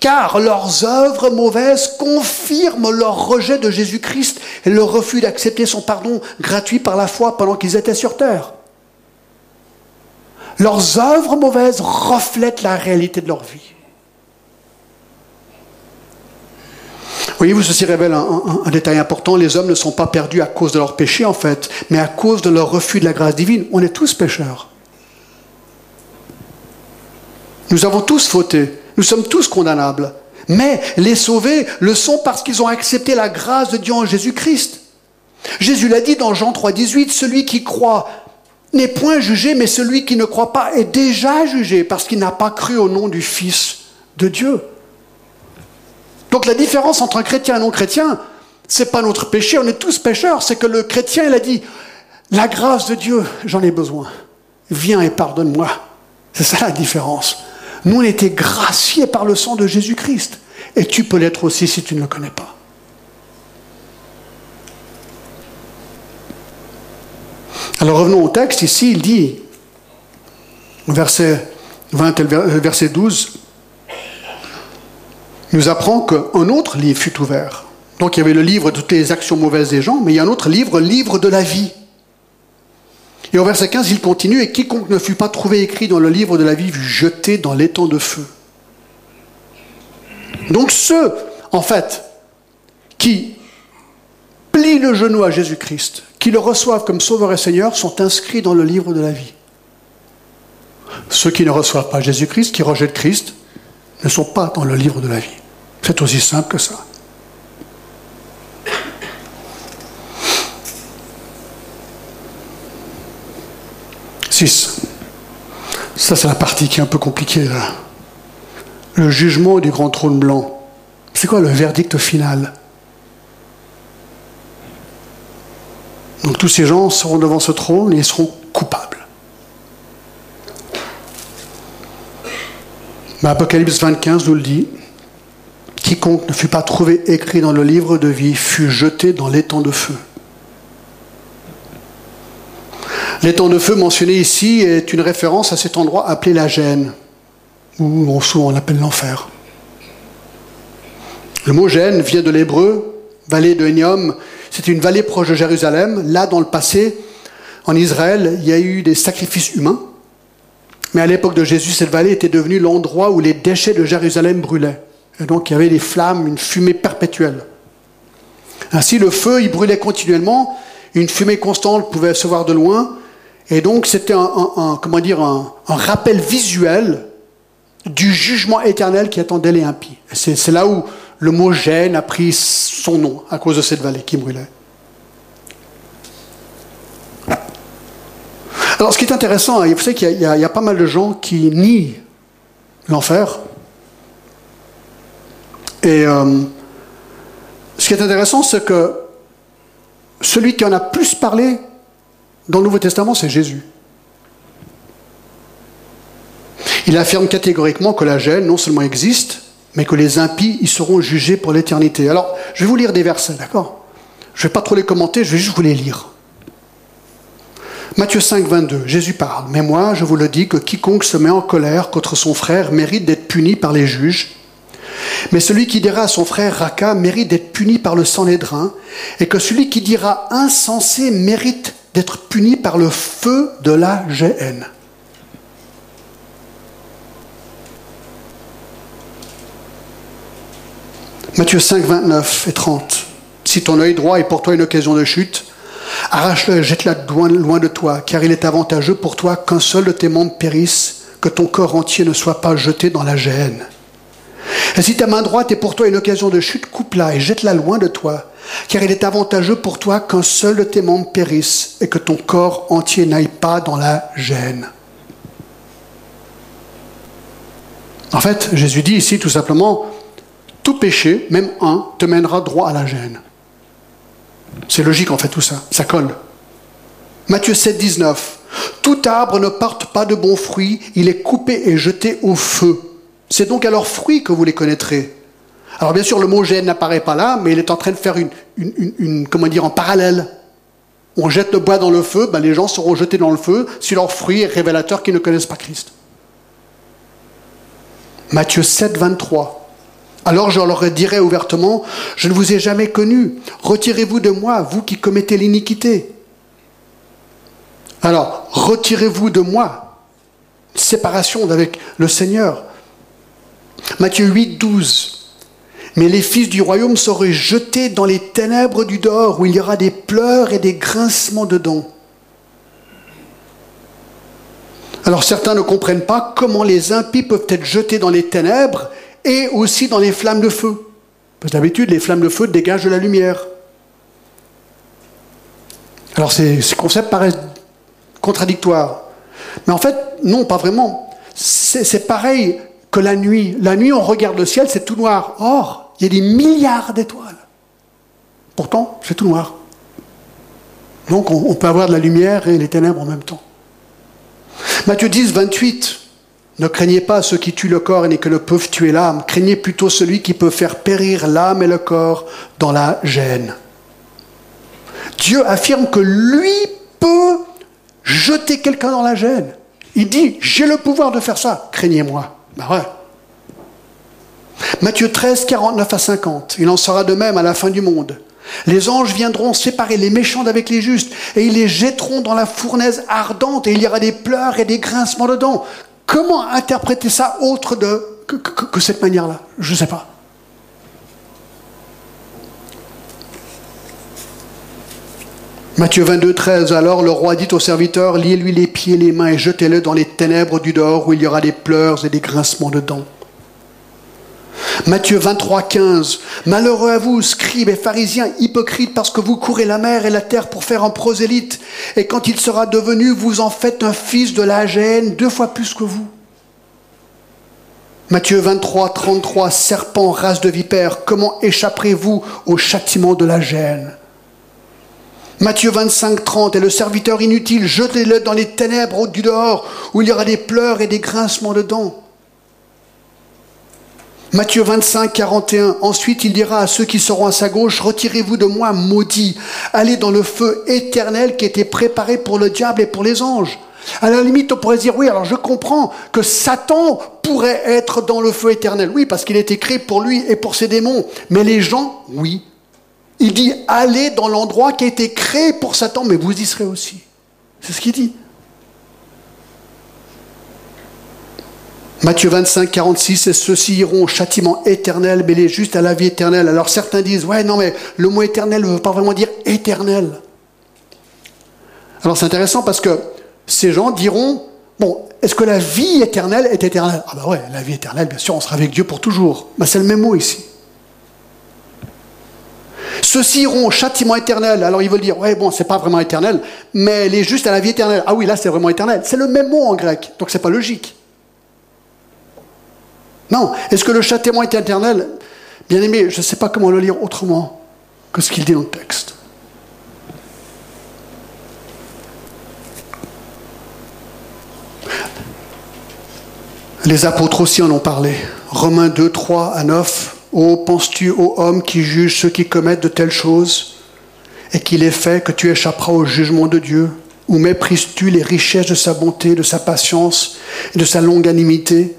car leurs œuvres mauvaises confirment leur rejet de Jésus-Christ et leur refus d'accepter son pardon gratuit par la foi pendant qu'ils étaient sur terre. Leurs œuvres mauvaises reflètent la réalité de leur vie. Voyez-vous, ceci révèle un, détail important. Les hommes ne sont pas perdus à cause de leur péché, en fait, mais à cause de leur refus de la grâce divine. On est tous pécheurs. Nous avons tous fauté. Nous sommes tous condamnables. Mais les sauvés le sont parce qu'ils ont accepté la grâce de Dieu en Jésus-Christ. Jésus l'a dit dans Jean 3, 18, celui qui croit n'est point jugé, mais celui qui ne croit pas est déjà jugé parce qu'il n'a pas cru au nom du Fils de Dieu. Donc la différence entre un chrétien et un non-chrétien, c'est pas notre péché, on est tous pécheurs, c'est que le chrétien, il a dit, la grâce de Dieu, j'en ai besoin. Viens et pardonne-moi. C'est ça la différence. Nous, on était graciés par le sang de Jésus-Christ. Et tu peux l'être aussi si tu ne le connais pas. Alors revenons au texte. Ici, il dit, verset 20 et verset 12, il nous apprend qu'un autre livre fut ouvert. Donc il y avait le livre de toutes les actions mauvaises des gens, mais il y a un autre livre, livre de la vie. Et au verset 15, il continue, et quiconque ne fut pas trouvé écrit dans le livre de la vie fut jeté dans l'étang de feu. Donc ceux, en fait, qui plient le genou à Jésus-Christ, qui le reçoivent comme Sauveur et Seigneur, sont inscrits dans le livre de la vie. Ceux qui ne reçoivent pas Jésus-Christ, qui rejettent Christ, ne sont pas dans le livre de la vie. C'est aussi simple que ça. 6. Ça, c'est la partie qui est un peu compliquée. Là. Le jugement du grand trône blanc. C'est quoi le verdict final? Donc tous ces gens seront devant ce trône et seront coupables. Mais Apocalypse 25 nous le dit. Quiconque ne fut pas trouvé écrit dans le livre de vie fut jeté dans l'étang de feu. L'étang de feu mentionné ici est une référence à cet endroit appelé la Gêne, ou souvent on l'appelle l'enfer. Le mot Gêne vient de l'hébreu, vallée de Hénium. C'était une vallée proche de Jérusalem. Là, dans le passé, en Israël, il y a eu des sacrifices humains. Mais à l'époque de Jésus, cette vallée était devenue l'endroit où les déchets de Jérusalem brûlaient. Et donc il y avait des flammes, une fumée perpétuelle. Ainsi, le feu, il brûlait continuellement. Une fumée constante pouvait se voir de loin. Et donc c'était un, dire, un, rappel visuel du jugement éternel qui attendait les impies. C'est là où le mot gêne a pris son nom à cause de cette vallée qui brûlait. Alors ce qui est intéressant, vous savez qu'il y, a pas mal de gens qui nient l'enfer. Et euh, ce qui est intéressant, c'est que celui qui en a plus parlé dans le Nouveau Testament, c'est Jésus. Il affirme catégoriquement que la gêne non seulement existe, mais que les impies y seront jugés pour l'éternité. Alors, je vais vous lire des versets, d'accord? Je ne vais pas trop les commenter, je vais juste vous les lire. Matthieu 5, 22, Jésus parle. Mais moi, je vous le dis que quiconque se met en colère contre son frère mérite d'être puni par les juges. Mais celui qui dira à son frère Raka mérite d'être puni par le Sanhédrin, et que celui qui dira insensé mérite d'être puni par le feu de la GN. Matthieu 5, 29 et 30. Si ton œil droit est pour toi une occasion de chute, arrache-le et jette-le loin, de toi, car il est avantageux pour toi qu'un seul de tes membres périsse, que ton corps entier ne soit pas jeté dans la GN. Et si ta main droite est pour toi une occasion de chute, coupe-la et jette-la loin de toi, car il est avantageux pour toi qu'un seul de tes membres périsse et que ton corps entier n'aille pas dans la gêne. En fait, Jésus dit ici tout simplement, tout péché, même un, te mènera droit à la gêne. C'est logique en fait tout ça, ça colle. Matthieu 7, 19. Tout arbre ne porte pas de bons fruits, il est coupé et jeté au feu. C'est donc à leurs fruits que vous les connaîtrez. Alors bien sûr, le mot gêne n'apparaît pas là, mais il est en train de faire une, comment dire, en parallèle. On jette le bois dans le feu, ben les gens seront jetés dans le feu si leur fruit est révélateur qu'ils ne connaissent pas Christ. Matthieu 7, 23. Alors je leur dirai ouvertement, je ne vous ai jamais connu, retirez-vous de moi, vous qui commettez l'iniquité. Alors, retirez-vous de moi, séparation avec le Seigneur. Matthieu 8, 12. Mais les fils du royaume seraient jetés dans les ténèbres du dehors, où il y aura des pleurs et des grincements de dents. Alors certains ne comprennent pas comment les impies peuvent être jetés dans les ténèbres et aussi dans les flammes de feu. Parce que d'habitude, les flammes de feu dégagent de la lumière. Alors ces, concepts paraissent contradictoires. Mais en fait, non, pas vraiment. C'est pareil que la nuit. La nuit, on regarde le ciel, c'est tout noir. Or, il y a des milliards d'étoiles. Pourtant, c'est tout noir. Donc, on, peut avoir de la lumière et les ténèbres en même temps. Matthieu 10, 28. Ne craignez pas ceux qui tuent le corps et que ne peuvent tuer l'âme. Craignez plutôt celui qui peut faire périr l'âme et le corps dans la gêne. Dieu affirme que lui peut jeter quelqu'un dans la gêne. Il dit, j'ai le pouvoir de faire ça, craignez-moi. Ben ouais. Matthieu 13, 49 à 50. Il en sera de même à la fin du monde. Les anges viendront séparer les méchants d'avec les justes, et ils les jetteront dans la fournaise ardente, et il y aura des pleurs et des grincements dedans. Comment interpréter ça autre que, que cette manière-là? Je ne sais pas. Matthieu 22, 13. Alors le roi dit au serviteur, liez-lui les pieds et les mains et jetez-le dans les ténèbres du dehors où il y aura des pleurs et des grincements de dents. Matthieu 23, 15. Malheureux à vous, scribes et pharisiens, hypocrites, parce que vous courez la mer et la terre pour faire un prosélyte, et quand il sera devenu, vous en faites un fils de la gêne deux fois plus que vous. Matthieu 23, 33. Serpent, race de vipère, comment échapperez-vous au châtiment de la gêne? Matthieu 25, 30, et le serviteur inutile, jetez-le dans les ténèbres du dehors, où il y aura des pleurs et des grincements de dents. Matthieu 25, 41, ensuite il dira à ceux qui seront à sa gauche, retirez-vous de moi, maudits, allez dans le feu éternel qui était préparé pour le diable et pour les anges. À la limite, on pourrait dire, oui, alors je comprends que Satan pourrait être dans le feu éternel. Oui, parce qu'il est écrit pour lui et pour ses démons. Mais les gens, oui. Il dit allez dans l'endroit qui a été créé pour Satan, mais vous y serez aussi. C'est ce qu'il dit. Matthieu 25, 46, et ceux-ci iront au châtiment éternel, mais les justes à la vie éternelle. Alors certains disent, ouais, non, mais le mot éternel ne veut pas vraiment dire éternel. Alors c'est intéressant parce que ces gens diront, bon, est-ce que la vie éternelle est éternelle? Ah bah ouais, la vie éternelle, bien sûr, on sera avec Dieu pour toujours. Mais c'est le même mot ici. Ceux-ci iront au châtiment éternel. Alors ils veulent dire, ouais, bon, c'est pas vraiment éternel, mais elle est juste à la vie éternelle. Ah oui, là, c'est vraiment éternel. C'est le même mot en grec, donc c'est pas logique. Non. Est-ce que le châtiment est éternel? Bien aimé, je ne sais pas comment le lire autrement que ce qu'il dit dans le texte. Les apôtres aussi en ont parlé. Romains 2, 3 à 9. Oh, penses-tu, ô homme qui juge ceux qui commettent de telles choses, et qu'il est fait que tu échapperas au jugement de Dieu? Ou méprises-tu les richesses de sa bonté, de sa patience et de sa longanimité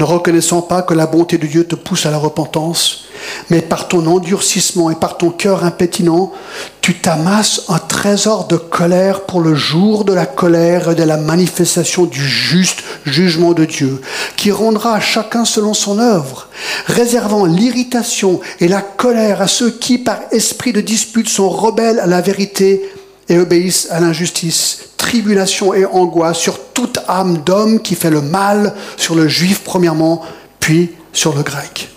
ne reconnaissant pas que la bonté de Dieu te pousse à la repentance, mais par ton endurcissement et par ton cœur impétinent, tu t'amasses un trésor de colère pour le jour de la colère et de la manifestation du juste jugement de Dieu, qui rendra à chacun selon son œuvre, réservant l'irritation et la colère à ceux qui, par esprit de dispute, sont rebelles à la vérité et obéissent à l'injustice. Tribulation et angoisse sur toute âme d'homme qui fait le mal, sur le juif premièrement, puis sur le grec.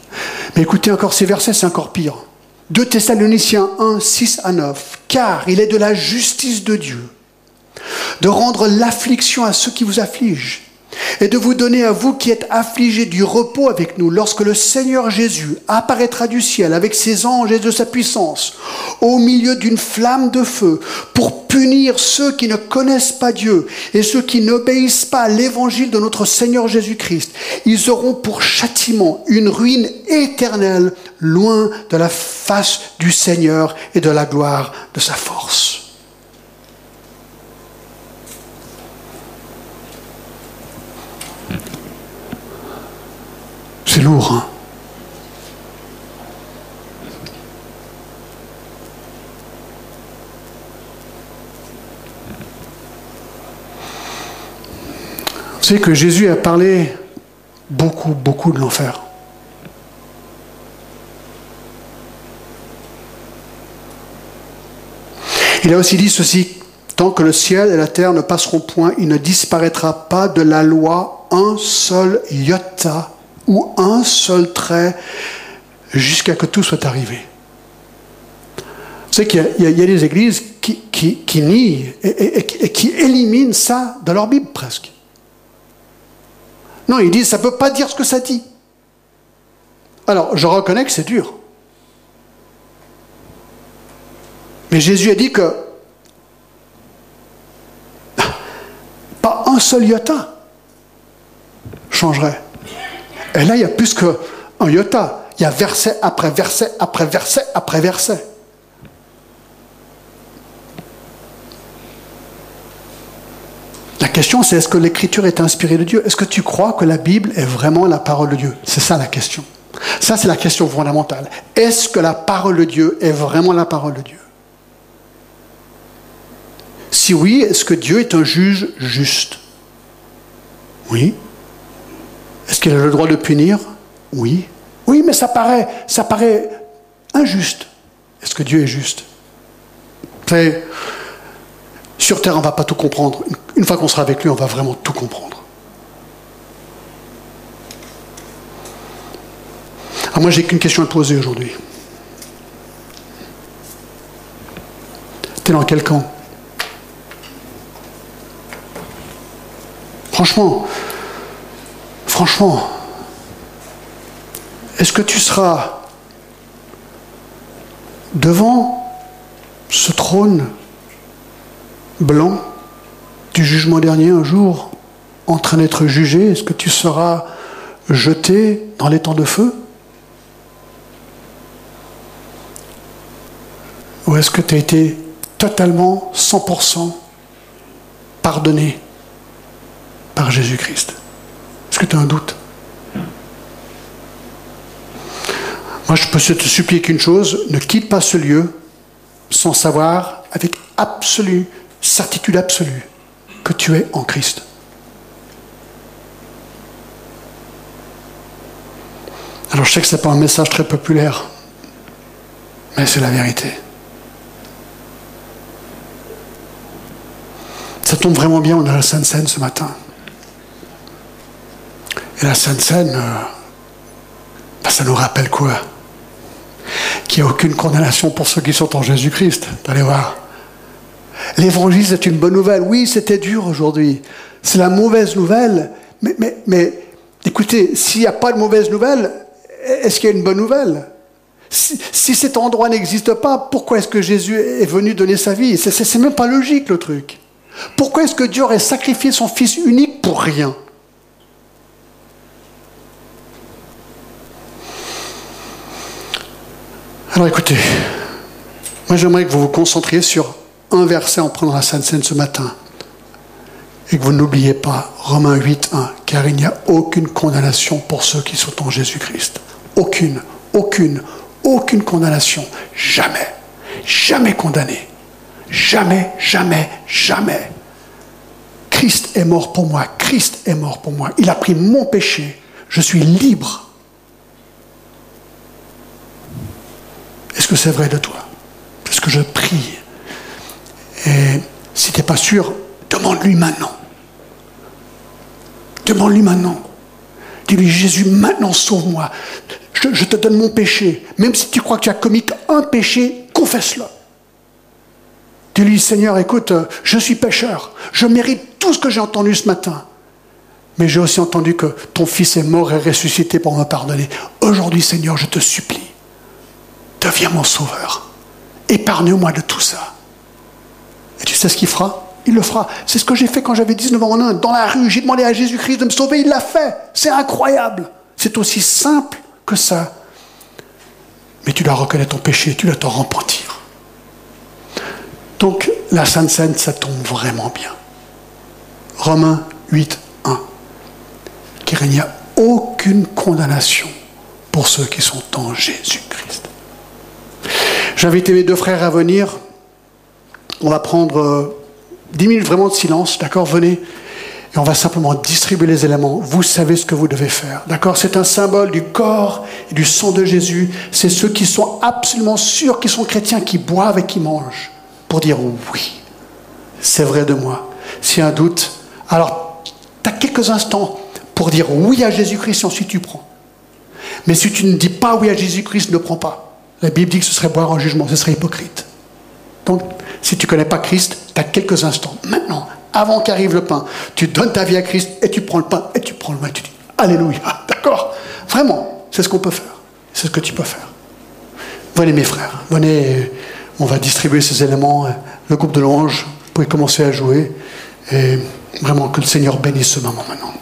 Mais écoutez encore ces versets, c'est encore pire. 2 Thessaloniciens 1, 6 à 9. Car il est de la justice de Dieu de rendre l'affliction à ceux qui vous affligent et de vous donner à vous qui êtes affligés du repos avec nous lorsque le Seigneur Jésus apparaîtra du ciel avec ses anges et de sa puissance au milieu d'une flamme de feu pour punir ceux qui ne connaissent pas Dieu et ceux qui n'obéissent pas à l'évangile de notre Seigneur Jésus-Christ. Ils auront pour châtiment une ruine éternelle loin de la face du Seigneur et de la gloire de sa force. C'est Vous savez que Jésus a parlé beaucoup, beaucoup de l'enfer. Il a aussi dit ceci, tant que le ciel et la terre ne passeront point, il ne disparaîtra pas de la loi un seul iota ou un seul trait jusqu'à que tout soit arrivé. Vous savez qu'il y, a des églises qui, qui, nient et, qui éliminent ça de leur Bible presque. Non, ils disent ça ne peut pas dire ce que ça dit. Alors, je reconnais que c'est dur. Mais Jésus a dit que pas un seul iota changerait. Et là, il y a plus qu'un iota. Il y a verset après verset après verset après verset. La question, c'est est-ce que l'écriture est inspirée de Dieu? Est-ce que tu crois que la Bible est vraiment la parole de Dieu? C'est ça la question. Ça, c'est la question fondamentale. Est-ce que la parole de Dieu est vraiment la parole de Dieu? Si oui, est-ce que Dieu est un juge juste? Oui. Est-ce qu'il a le droit de punir? Oui. Oui, mais ça paraît, ça paraît injuste. Est-ce que Dieu est juste? Sur Terre, on ne va pas tout comprendre. Une fois qu'on sera avec lui, on va vraiment tout comprendre. Alors moi, j'ai qu'une question à te poser aujourd'hui. T'es dans quel camp? Franchement, Franchement, est-ce que tu seras devant ce trône blanc du jugement dernier un jour en train d'être jugé? Est-ce que tu seras jeté dans les temps de feu? Ou est-ce que tu as été totalement, 100% pardonné par Jésus-Christ? Est-ce que tu as un doute? Moi, je peux te supplier qu'une chose, ne quitte pas ce lieu sans savoir, avec absolue certitude absolue, que tu es en Christ. Alors je sais que ce n'est pas un message très populaire, mais c'est la vérité. Ça tombe vraiment bien, on a la Sainte Seine ce matin. Et la Sainte Seine, euh, ben, ça nous rappelle quoi? Qu'il n'y a aucune condamnation pour ceux qui sont en Jésus-Christ. Allez voir. L'évangile, c'est une bonne nouvelle. Oui, c'était dur aujourd'hui. C'est la mauvaise nouvelle. Mais, mais, mais écoutez, s'il n'y a pas de mauvaise nouvelle, est-ce qu'il y a une bonne nouvelle? Si, si, cet endroit n'existe pas, pourquoi est-ce que Jésus est venu donner sa vie? C'est même pas logique le truc. Pourquoi est-ce que Dieu aurait sacrifié son Fils unique pour rien? Alors écoutez, moi j'aimerais que vous vous concentriez sur un verset en prenant la Sainte Seine ce matin. Et que vous n'oubliez pas Romains 8, 1, car il n'y a aucune condamnation pour ceux qui sont en Jésus-Christ. Aucune, aucune, aucune condamnation. Jamais, jamais condamné. Jamais, jamais, jamais. Christ est mort pour moi. Christ est mort pour moi. Il a pris mon péché. Je suis libre. Est-ce que c'est vrai de toi? Est-ce que je prie Et si tu n'es pas sûr, demande-lui maintenant. Demande-lui maintenant. Dis-lui, Jésus, maintenant sauve-moi. Je, je, te donne mon péché. Même si tu crois que tu as commis un péché, confesse-le. Dis-lui, Seigneur, écoute, je suis pécheur. Je mérite tout ce que j'ai entendu ce matin. Mais j'ai aussi entendu que ton Fils est mort et ressuscité pour me pardonner. Aujourd'hui, Seigneur, je te supplie deviens mon sauveur. Épargne-moi de tout ça. Et tu sais ce qu'il fera? Il le fera. C'est ce que j'ai fait quand j'avais 19 ans en dans la rue. J'ai demandé à Jésus-Christ de me sauver, il l'a fait. C'est incroyable. C'est aussi simple que ça. Mais tu dois reconnaître ton péché, tu dois t'en repentir. Donc, la Sainte Seine, ça tombe vraiment bien. Romains 8, 1. Car il n'y a aucune condamnation pour ceux qui sont en Jésus-Christ. J'invite mes deux frères à venir. On va prendre 10 euh, minutes vraiment de silence, d'accord? Venez. Et on va simplement distribuer les éléments. Vous savez ce que vous devez faire. D'accord? C'est un symbole du corps et du sang de Jésus. C'est ceux qui sont absolument sûrs qu'ils sont chrétiens, qui boivent et qui mangent. Pour dire oui, c'est vrai de moi. S'il y a un doute, alors tu as quelques instants pour dire oui à Jésus-Christ et ensuite tu prends. Mais si tu ne dis pas oui à Jésus-Christ, ne prends pas. La Bible dit que ce serait boire en jugement, ce serait hypocrite. Donc, si tu ne connais pas Christ, tu as quelques instants. Maintenant, avant qu'arrive le pain, tu donnes ta vie à Christ et tu prends le pain et tu prends le vin et tu dis Alléluia. D'accord Vraiment, c'est ce qu'on peut faire. C'est ce que tu peux faire. Venez mes frères, venez, on va distribuer ces éléments. Le groupe de l'ange, vous pouvez commencer à jouer. Et vraiment que le Seigneur bénisse ce moment maintenant.